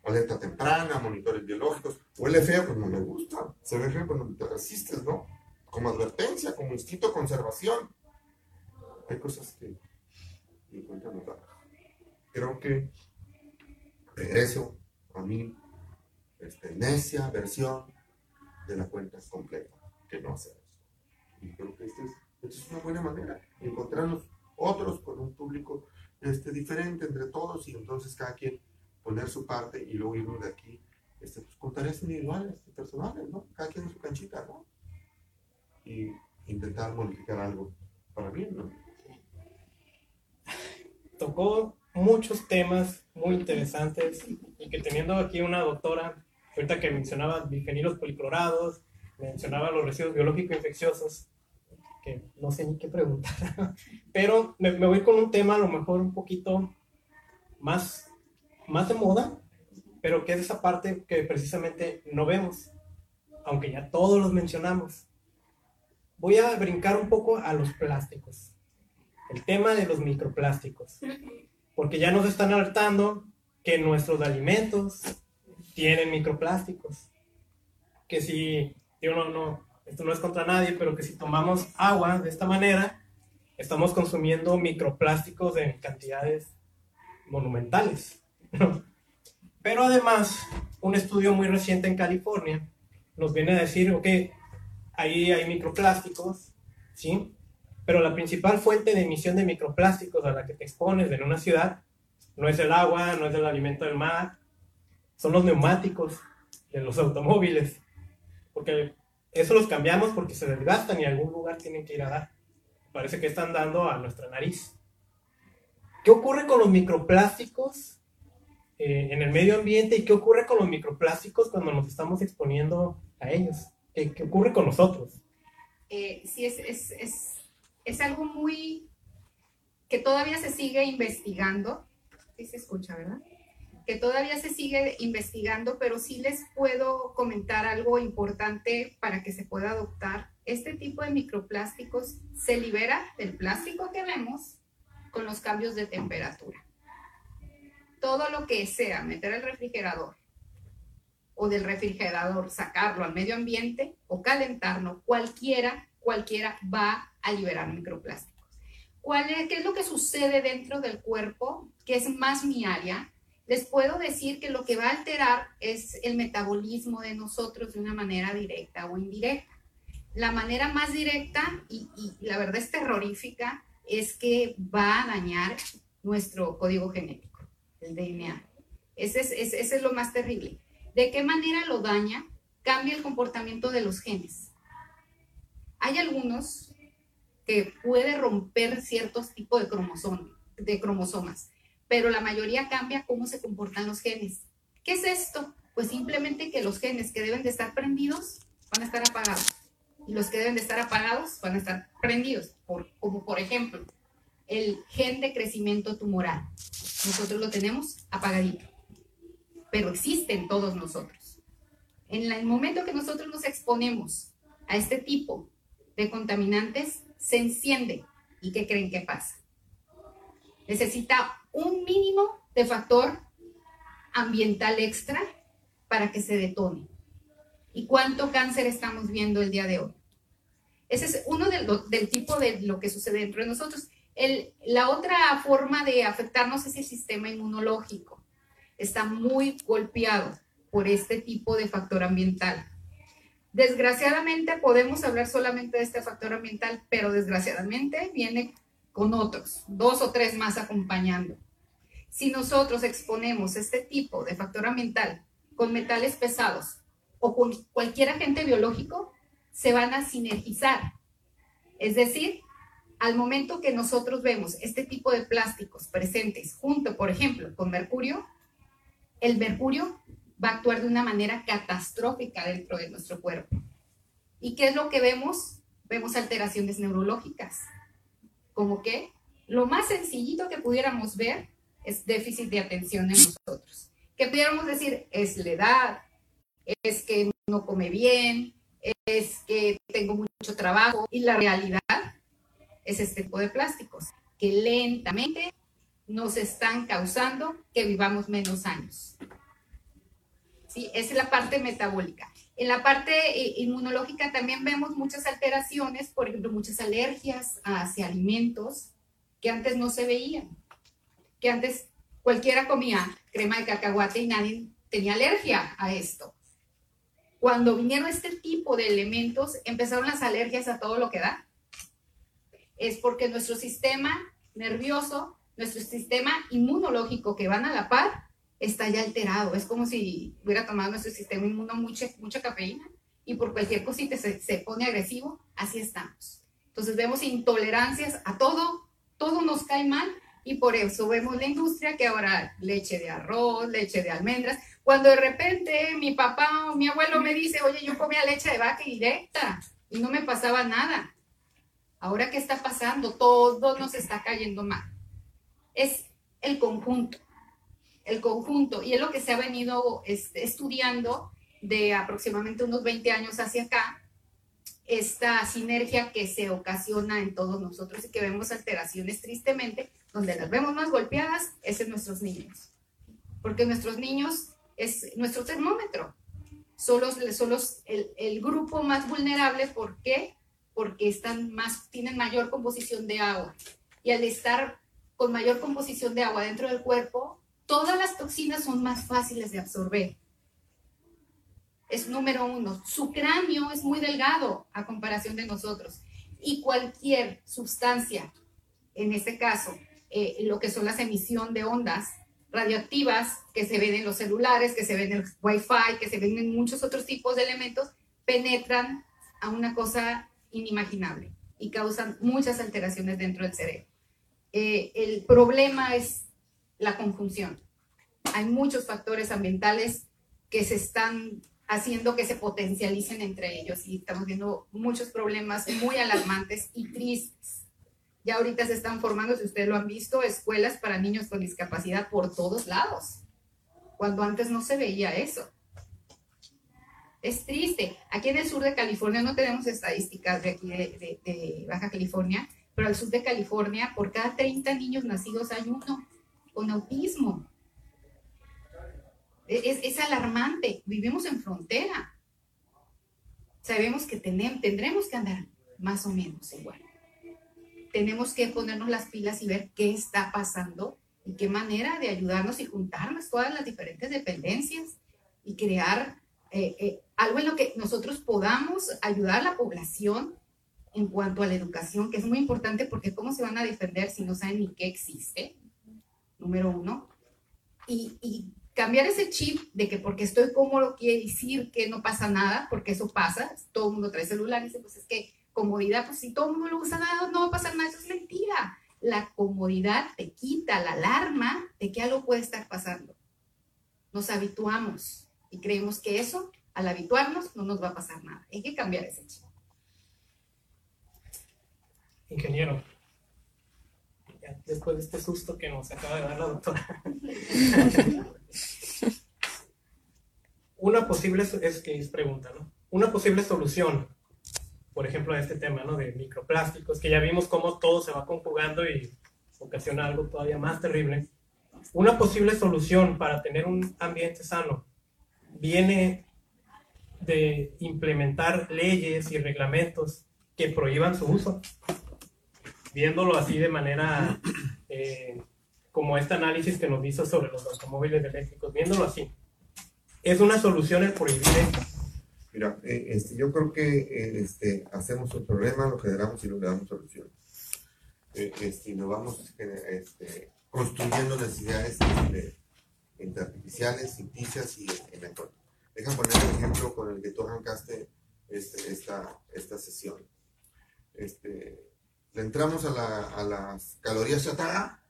Speaker 6: alerta temprana, monitores biológicos. Huele feo, pues no me gusta. Se ve feo cuando te resistes, ¿no? Como advertencia, como instinto de conservación. Hay cosas que me encuentran raras. Creo que regreso a mi este, necia versión de la cuenta completa, que no hacemos. Y creo que esta es, esta es una buena manera encontrarnos otros con un público este, diferente entre todos y entonces cada quien poner su parte y luego irnos de aquí este, pues, con tareas individuales, personales, ¿no? Cada quien en su canchita, ¿no? Y intentar modificar algo para bien, ¿no?
Speaker 3: tocó muchos temas muy interesantes y que teniendo aquí una doctora, ahorita que mencionaba bifenilos policlorados, mencionaba los residuos biológicos infecciosos, que no sé ni qué preguntar, pero me, me voy con un tema a lo mejor un poquito más, más de moda, pero que es esa parte que precisamente no vemos, aunque ya todos los mencionamos. Voy a brincar un poco a los plásticos. El tema de los microplásticos, porque ya nos están alertando que nuestros alimentos tienen microplásticos, que si, yo no, no, esto no es contra nadie, pero que si tomamos agua de esta manera, estamos consumiendo microplásticos en cantidades monumentales. Pero además, un estudio muy reciente en California nos viene a decir, ok, ahí hay microplásticos, ¿sí? Pero la principal fuente de emisión de microplásticos a la que te expones en una ciudad no es el agua, no es el alimento del mar, son los neumáticos de los automóviles. Porque eso los cambiamos porque se desgastan y a algún lugar tienen que ir a dar. Parece que están dando a nuestra nariz. ¿Qué ocurre con los microplásticos eh, en el medio ambiente y qué ocurre con los microplásticos cuando nos estamos exponiendo a ellos? ¿Qué, qué ocurre con nosotros?
Speaker 5: Eh, sí, es, es, es, es algo muy que todavía se sigue investigando. Sí se escucha, ¿verdad? que todavía se sigue investigando, pero sí les puedo comentar algo importante para que se pueda adoptar. Este tipo de microplásticos se libera del plástico que vemos con los cambios de temperatura. Todo lo que sea meter al refrigerador o del refrigerador sacarlo al medio ambiente o calentarlo, cualquiera, cualquiera va a liberar microplásticos. ¿Cuál es, ¿Qué es lo que sucede dentro del cuerpo? Que es más mi área, les puedo decir que lo que va a alterar es el metabolismo de nosotros de una manera directa o indirecta. La manera más directa, y, la verdad es terrorífica, es que va a dañar nuestro código genético, el DNA. Ese es, ese es lo más terrible. ¿De qué manera lo daña? Cambia el comportamiento de los genes. Hay algunos que puede romper ciertos tipos de, cromosomas pero la mayoría cambia cómo se comportan los genes. ¿Qué es esto? Pues simplemente que los genes que deben de estar prendidos van a estar apagados y los que deben de estar apagados van a estar prendidos, por, como por ejemplo el gen de crecimiento tumoral. Nosotros lo tenemos apagadito, pero existen todos nosotros. En el momento que nosotros nos exponemos a este tipo de contaminantes, se enciende. ¿Y qué creen que pasa? Necesita un mínimo de factor ambiental extra para que se detone. ¿Y cuánto cáncer estamos viendo el día de hoy? Ese es uno del, tipo de lo que sucede dentro de nosotros. La otra forma de afectarnos es el sistema inmunológico. Está muy golpeado por este tipo de factor ambiental. Desgraciadamente podemos hablar solamente de este factor ambiental, pero desgraciadamente viene con otros, dos o tres más acompañando. Si nosotros exponemos este tipo de factor ambiental con metales pesados o con cualquier agente biológico, se van a sinergizar. Es decir, al momento que nosotros vemos este tipo de plásticos presentes junto, por ejemplo, con mercurio, el mercurio va a actuar de una manera catastrófica dentro de nuestro cuerpo. ¿Y qué es lo que vemos? Vemos alteraciones neurológicas, como que lo más sencillito que pudiéramos ver es déficit de atención en nosotros. Que pudiéramos decir, es la edad, es que no come bien, es que tengo mucho trabajo y la realidad es este tipo de plásticos que lentamente nos están causando que vivamos menos años. ¿Sí? Esa es la parte metabólica. En la parte eh, inmunológica también vemos muchas alteraciones, por ejemplo, muchas alergias hacia alimentos que antes no se veían que antes cualquiera comía crema de cacahuate y nadie tenía alergia a esto. Cuando vinieron este tipo de elementos, empezaron las alergias a todo lo que da. Es porque nuestro sistema nervioso, nuestro sistema inmunológico que van a la par, está ya alterado. Es como si hubiera tomado nuestro sistema inmuno mucha, mucha cafeína y por cualquier cosita se, se pone agresivo, así estamos. Entonces vemos intolerancias a todo, todo nos cae mal y por eso vemos la industria que ahora leche de arroz, leche de almendras. Cuando de repente mi papá o mi abuelo me dice, oye, yo comía leche de vaca directa y no me pasaba nada. Ahora, ¿qué está pasando? Todo nos está cayendo mal. Es el conjunto, el conjunto. Y es lo que se ha venido este, estudiando de aproximadamente unos 20 años hacia acá, esta sinergia que se ocasiona en todos nosotros y que vemos alteraciones tristemente donde las vemos más golpeadas es en nuestros niños. Porque nuestros niños es nuestro termómetro. Son, los, el, el, grupo más vulnerable. ¿Por qué? Porque están más, tienen mayor composición de agua. Y al estar con mayor composición de agua dentro del cuerpo, todas las toxinas son más fáciles de absorber. Es número uno. Su cráneo es muy delgado a comparación de nosotros. Y cualquier sustancia, en este caso, eh, lo que son las emisión de ondas radioactivas que se ven en los celulares, que se ven en el Wi-Fi, que se ven en muchos otros tipos de elementos, penetran a una cosa inimaginable y causan muchas alteraciones dentro del cerebro. Eh, el problema es la conjunción. Hay muchos factores ambientales que se están haciendo que se potencialicen entre ellos y estamos viendo muchos problemas muy alarmantes y tristes. Ya ahorita se están formando, si ustedes lo han visto, escuelas para niños con discapacidad por todos lados, cuando antes no se veía eso. Es triste. Aquí en el sur de California no tenemos estadísticas de aquí de, de Baja California, pero al sur de California, por cada 30 niños nacidos hay uno con autismo. Es, es alarmante. Vivimos en frontera. Sabemos que tenemos, tendremos que andar más o menos igual. Tenemos que ponernos las pilas y ver qué está pasando y qué manera de ayudarnos y juntarnos todas las diferentes dependencias y crear eh, eh, algo en lo que nosotros podamos ayudar a la población en cuanto a la educación, que es muy importante porque cómo se van a defender si no saben ni qué existe, número uno, y, cambiar ese chip de que porque estoy cómodo quiere decir que no pasa nada, porque eso pasa, todo el mundo trae celular y dice, pues es que comodidad, pues si todo el mundo lo usa, nada, no va a pasar nada, eso es mentira. La comodidad te quita la alarma de que algo puede estar pasando. Nos habituamos y creemos que eso, al habituarnos, no nos va a pasar nada. Hay que cambiar ese chip
Speaker 3: ingeniero, después de este susto que nos acaba de dar la doctora. Una posible, es que es pregunta, ¿no? Una posible solución, por ejemplo, a este tema, ¿no? De microplásticos, que ya vimos cómo todo se va conjugando y ocasiona algo todavía más terrible. Una posible solución para tener un ambiente sano viene de implementar leyes y reglamentos que prohíban su uso viéndolo así de manera eh, como este análisis que nos hizo sobre los automóviles eléctricos, viéndolo así, ¿es una solución el prohibir esto?
Speaker 6: Mira, eh, este, yo creo que eh, este, hacemos un problema, lo generamos y no le damos solución. este, nos vamos este, construyendo necesidades este, entre artificiales, ficticias y en entorno. Deja poner el ejemplo con el que tú arrancaste este, esta, esta sesión. Este, le entramos a, la, las calorías chatarra,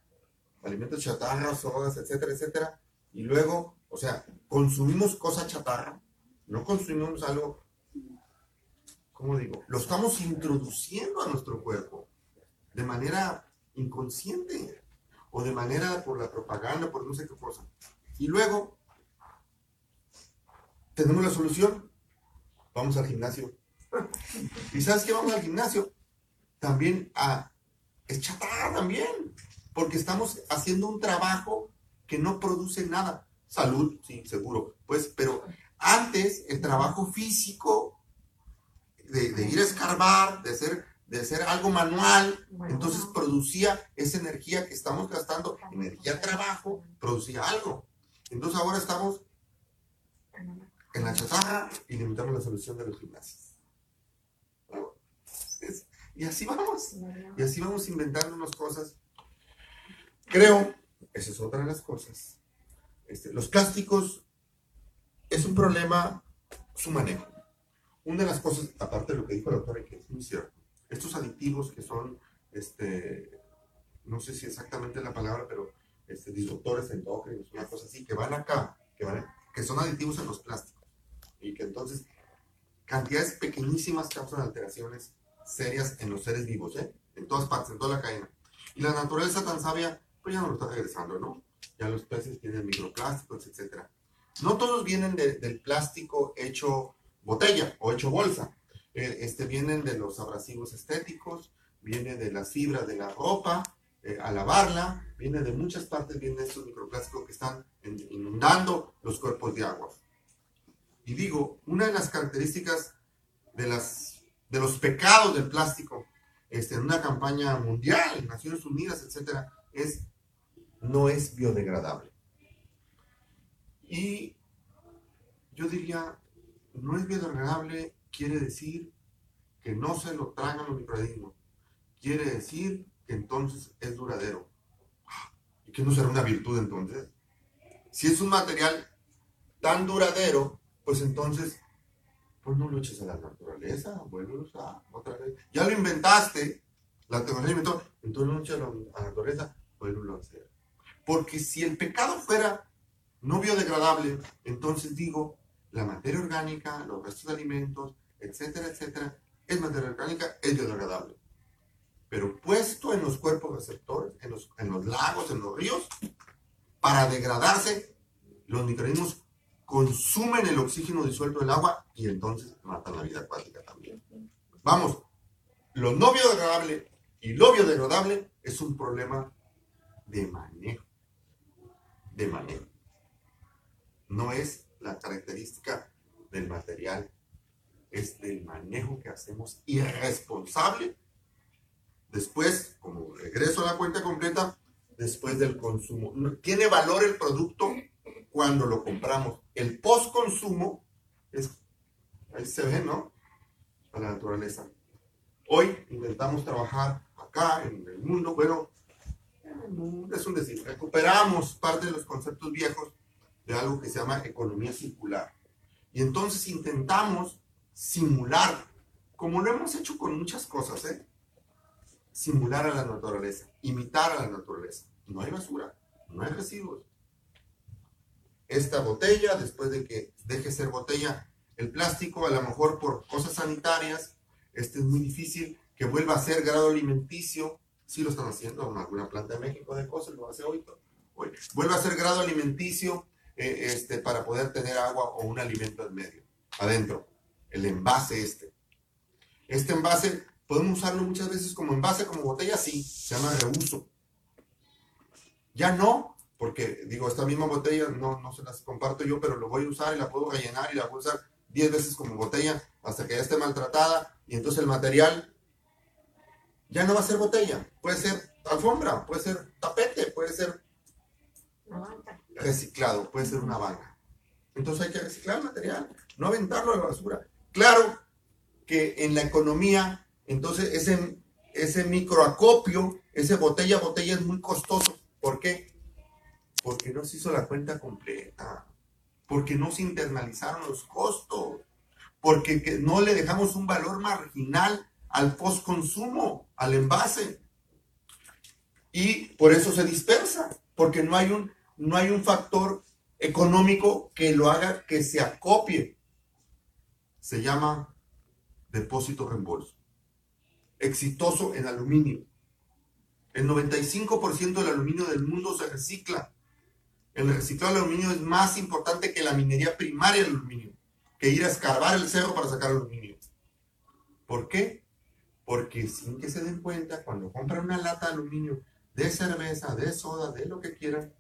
Speaker 6: alimentos chatarra, sodas, etcétera, etcétera, y luego, o sea, consumimos cosa chatarra, no consumimos algo, ¿cómo digo? Lo estamos introduciendo a nuestro cuerpo de manera inconsciente o de manera por la propaganda, por no sé qué cosa. Y luego, tenemos la solución, vamos al gimnasio. ¿Y sabes qué? Vamos al gimnasio también a, es chatarra también, porque estamos haciendo un trabajo que no produce nada. Salud, sí, seguro, pues, pero antes el trabajo físico de, ir a escarbar, de hacer, de hacer algo manual, entonces producía esa energía que estamos gastando, energía trabajo, producía algo. Entonces ahora estamos en la chatarra y limitamos la solución de los gimnasios. Y así vamos. Y así vamos inventando unas cosas. Creo, esa es otra de las cosas. Este, los plásticos es un problema su manejo. Una de las cosas, aparte de lo que dijo la doctora, que es muy cierto, estos aditivos que son, este, no sé si exactamente la palabra, pero este, disruptores endócrinos, una cosa así, que van acá, que, van, que son aditivos en los plásticos. Y que entonces cantidades pequeñísimas causan alteraciones serias en los seres vivos, ¿eh? En todas partes, en toda la cadena. Y la naturaleza tan sabia, pues ya no lo está regresando, ¿no? Ya los peces tienen microplásticos, etc. No todos vienen del plástico hecho botella o hecho bolsa. Eh, este, vienen de los abrasivos estéticos, viene de las fibras de la ropa, eh, a lavarla, viene de muchas partes, vienen estos microplásticos que están inundando los cuerpos de agua. Y digo, una de las características de las de los pecados del plástico este, en una campaña mundial, en Naciones Unidas, etcétera, es no es biodegradable. Y yo diría, no es biodegradable quiere decir que no se lo tragan los microorganismos. Quiere decir que entonces es duradero. ¿Y que no será una virtud entonces? Si es un material tan duradero, pues entonces pues no lo eches a la naturaleza, vuelve a otra vez. Ya lo inventaste, la tecnología inventó, entonces no eches a la naturaleza, vuelve a hacer. Porque si el pecado fuera no biodegradable, entonces digo, la materia orgánica, los restos de alimentos, etcétera, etcétera, es materia orgánica, es biodegradable. Pero puesto en los cuerpos receptores, en los, en los lagos, en los ríos, para degradarse, los microorganismos consumen el oxígeno disuelto del agua y entonces matan la vida acuática también. Vamos, lo no biodegradable y lo biodegradable es un problema de manejo. De manejo. No es la característica del material, es del manejo que hacemos irresponsable. Después, como regreso a la cuenta completa, después del consumo. Tiene valor el producto cuando lo compramos. El post-consumo es, ahí se ve, ¿no? A la naturaleza. Hoy intentamos trabajar acá en el mundo, bueno, es un decir, recuperamos parte de los conceptos viejos de algo que se llama economía circular. Y entonces intentamos simular, como lo hemos hecho con muchas cosas, ¿eh? simular a la naturaleza, imitar a la naturaleza. No hay basura, no hay residuos. Esta botella, después de que deje ser botella, el plástico, a lo mejor por cosas sanitarias, este es muy difícil que vuelva a ser grado alimenticio. Sí lo están haciendo en alguna planta de México de cosas, lo hace hoy. hoy. Vuelve a ser grado alimenticio eh, este, para poder tener agua o un alimento en medio, adentro. El envase este. Este envase podemos usarlo muchas veces como envase, como botella, sí, se llama reuso. Ya no, porque digo, esta misma botella no, no se las comparto yo, pero lo voy a usar y la puedo rellenar y la puedo usar 10 veces como botella hasta que ya esté maltratada y entonces el material ya no va a ser botella, puede ser alfombra, puede ser tapete, puede ser reciclado, puede ser una banca. Entonces hay que reciclar el material, no aventarlo a la basura. Claro que en la economía, entonces ese, ese microacopio, ese botella a botella es muy costoso. ¿Por qué? Porque no se hizo la cuenta completa, porque no se internalizaron los costos, porque no le dejamos un valor marginal al postconsumo, al envase. Y por eso se dispersa, porque no hay un no hay un factor económico que lo haga que se acopie. Se llama depósito reembolso. Exitoso en aluminio. El 95% del aluminio del mundo se recicla. El reciclado del aluminio es más importante que la minería primaria del aluminio, que ir a escarbar el cerro para sacar aluminio. ¿Por qué? Porque sin que se den cuenta, cuando compran una lata de aluminio de cerveza, de soda, de lo que quieran,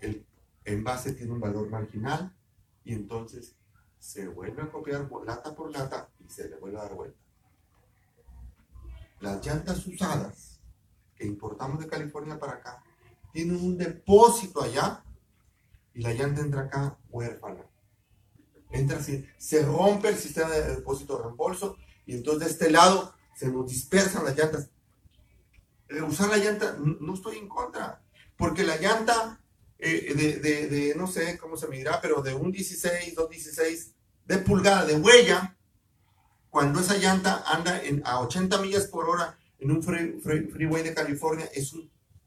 Speaker 6: el envase tiene un valor marginal y entonces se vuelve a copiar lata por lata y se le vuelve a dar vuelta. Las llantas usadas que importamos de California para acá tienen un depósito allá y la llanta entra acá huérfana. Entra así, se rompe el sistema de depósito de reembolso y entonces de este lado se nos dispersan las llantas. usar la llanta, no estoy en contra, porque la llanta eh, de, de, no sé cómo se me dirá, pero de un 16, 216 de pulgada de huella, cuando esa llanta anda a 80 millas por hora en un freeway de California, es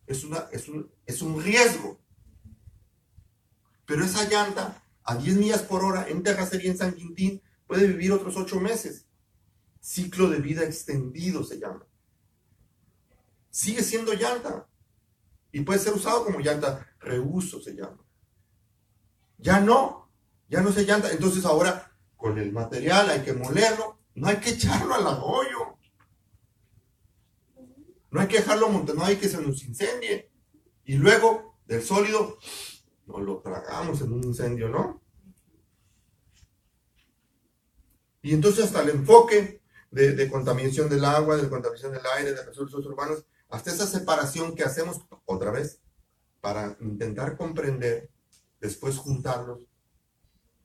Speaker 6: es, una, es, un, es un riesgo. Pero esa llanta a 10 millas por hora en terracería en San Quintín puede vivir otros 8 meses. Ciclo de vida extendido se llama. Sigue siendo llanta. Y puede ser usado como llanta reuso se llama. Ya no, ya no se llanta. Entonces ahora con el material hay que molerlo, no hay que echarlo al arroyo. No hay que dejarlo montar, no hay que se nos incendie. Y luego del sólido nos lo tragamos en un incendio, ¿no? Y entonces hasta el enfoque de, de, contaminación del agua, de contaminación del aire, de recursos urbanos, hasta esa separación que hacemos otra vez para intentar comprender, después juntarlos,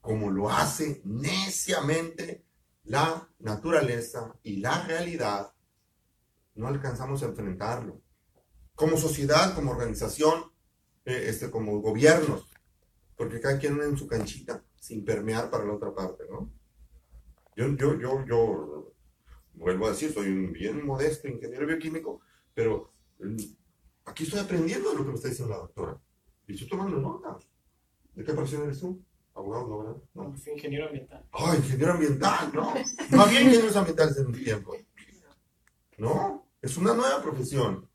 Speaker 6: como lo hace neciamente la naturaleza y la realidad, no alcanzamos a enfrentarlo. Como sociedad, como organización, eh, este, como gobiernos, porque cada quien en su canchita, sin permear para la otra parte, ¿no? Yo, yo, yo, yo, vuelvo a decir, soy un bien modesto ingeniero bioquímico, pero mm, aquí estoy aprendiendo de lo que me está diciendo la doctora. Y estoy tomando nota. ¿De qué profesión eres tú? Abogado, ¿no, verdad? No.
Speaker 3: No, fui ingeniero ambiental.
Speaker 6: ¡Ay, ingeniero ambiental! No, no había ingenieros ambientales en mi tiempo. No, es una nueva profesión.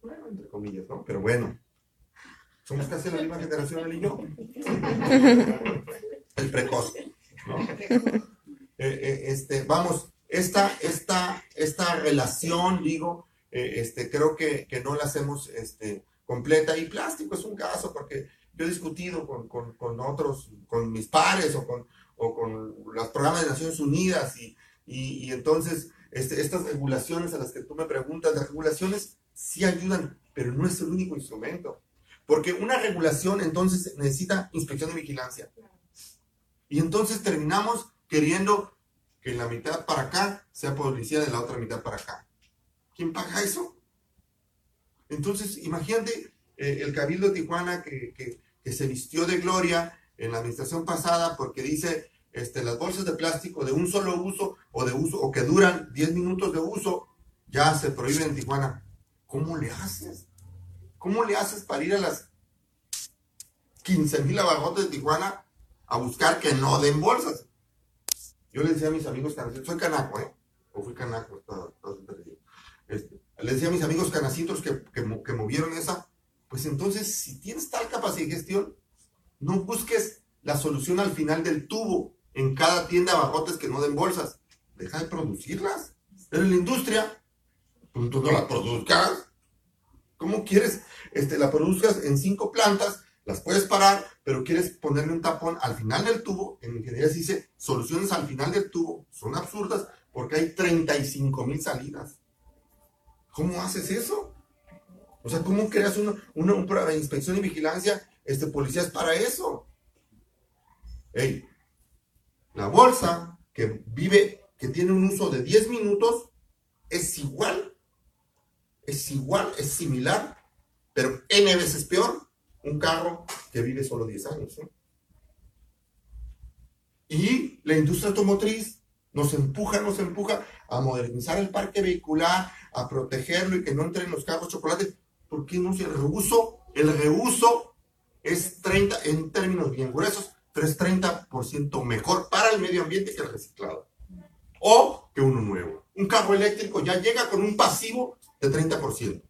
Speaker 6: Bueno, entre comillas, ¿no? Pero bueno, somos casi la misma generación él y yo. El precoz, ¿no? Eh, eh, este, vamos, esta, esta, esta relación, digo, eh, este, creo que, que no la hacemos este, completa. Y plástico es un caso, porque yo he discutido con, con, con otros, con mis pares o con, o con los programas de Naciones Unidas y, y, y entonces este, estas regulaciones a las que tú me preguntas, las regulaciones sí ayudan, pero no es el único instrumento. Porque una regulación entonces necesita inspección y vigilancia. Y entonces terminamos queriendo que la mitad para acá sea policía de la otra mitad para acá. ¿Quién paga eso? Entonces, imagínate eh, el Cabildo de Tijuana que, que, que, se vistió de gloria en la administración pasada porque dice este, las bolsas de plástico de un solo uso o de uso o que duran 10 minutos de uso ya se prohíben en Tijuana. ¿Cómo le haces? ¿Cómo le haces para ir a las 15 mil abarrotes de Tijuana a buscar que no den bolsas? Yo le decía a mis amigos canacitos, soy canaco, ¿eh? O fui canaco, todo, todo este, le decía a mis amigos canacitos que, que, movieron esa, pues entonces, si tienes tal capacidad de gestión, no busques la solución al final del tubo en cada tienda de abarrotes que no den bolsas. Deja de producirlas. Pero la industria, pues tú no la produzcas. ¿Cómo quieres? Este, la produzcas en cinco plantas, las puedes parar, pero quieres ponerle un tapón al final del tubo. En ingeniería se dice soluciones al final del tubo. Son absurdas porque hay 35 mil salidas. ¿Cómo haces eso? O sea, ¿cómo creas una, una, un programa de inspección y vigilancia? Este, policías para eso. Ey, la bolsa que vive, que tiene un uso de 10 minutos, es igual, es igual, es similar, pero N veces peor, un carro que vive solo 10 años. Y la industria automotriz nos empuja, nos empuja a modernizar el parque vehicular, a protegerlo y que no entren los carros chocolates. ¿Por qué no se reuso? El reuso es 30, en términos bien gruesos, pero es 30% mejor para el medio ambiente que el reciclado. O que uno nuevo. Un carro eléctrico ya llega con un pasivo de 30%.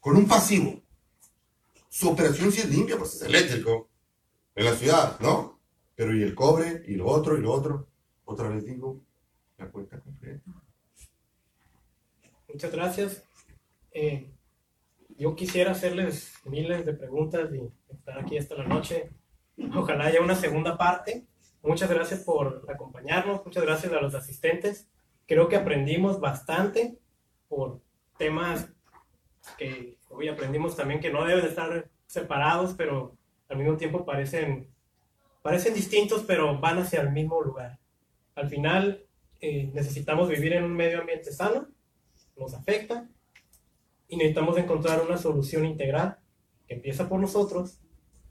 Speaker 6: Con un pasivo. Su operación sí es limpia, pues es eléctrico. En la ciudad, ¿no? Pero y el cobre, y lo otro, y lo otro. Otra vez digo, la cuenta completa.
Speaker 3: Muchas gracias. Eh, yo quisiera hacerles miles de preguntas y estar aquí hasta la noche. Ojalá haya una segunda parte. Muchas gracias por acompañarnos, muchas gracias a los asistentes. Creo que aprendimos bastante por temas que hoy aprendimos también que no deben estar separados, pero al mismo tiempo parecen, parecen distintos, pero van hacia el mismo lugar. Al final eh, necesitamos vivir en un medio ambiente sano, nos afecta, y necesitamos encontrar una solución integral que empieza por nosotros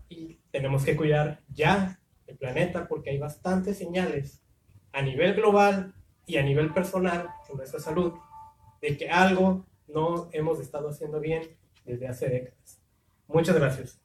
Speaker 3: y tenemos que cuidar ya el planeta porque hay bastantes señales a nivel global y a nivel personal en nuestra salud de que algo no hemos estado haciendo bien desde hace décadas. Muchas gracias.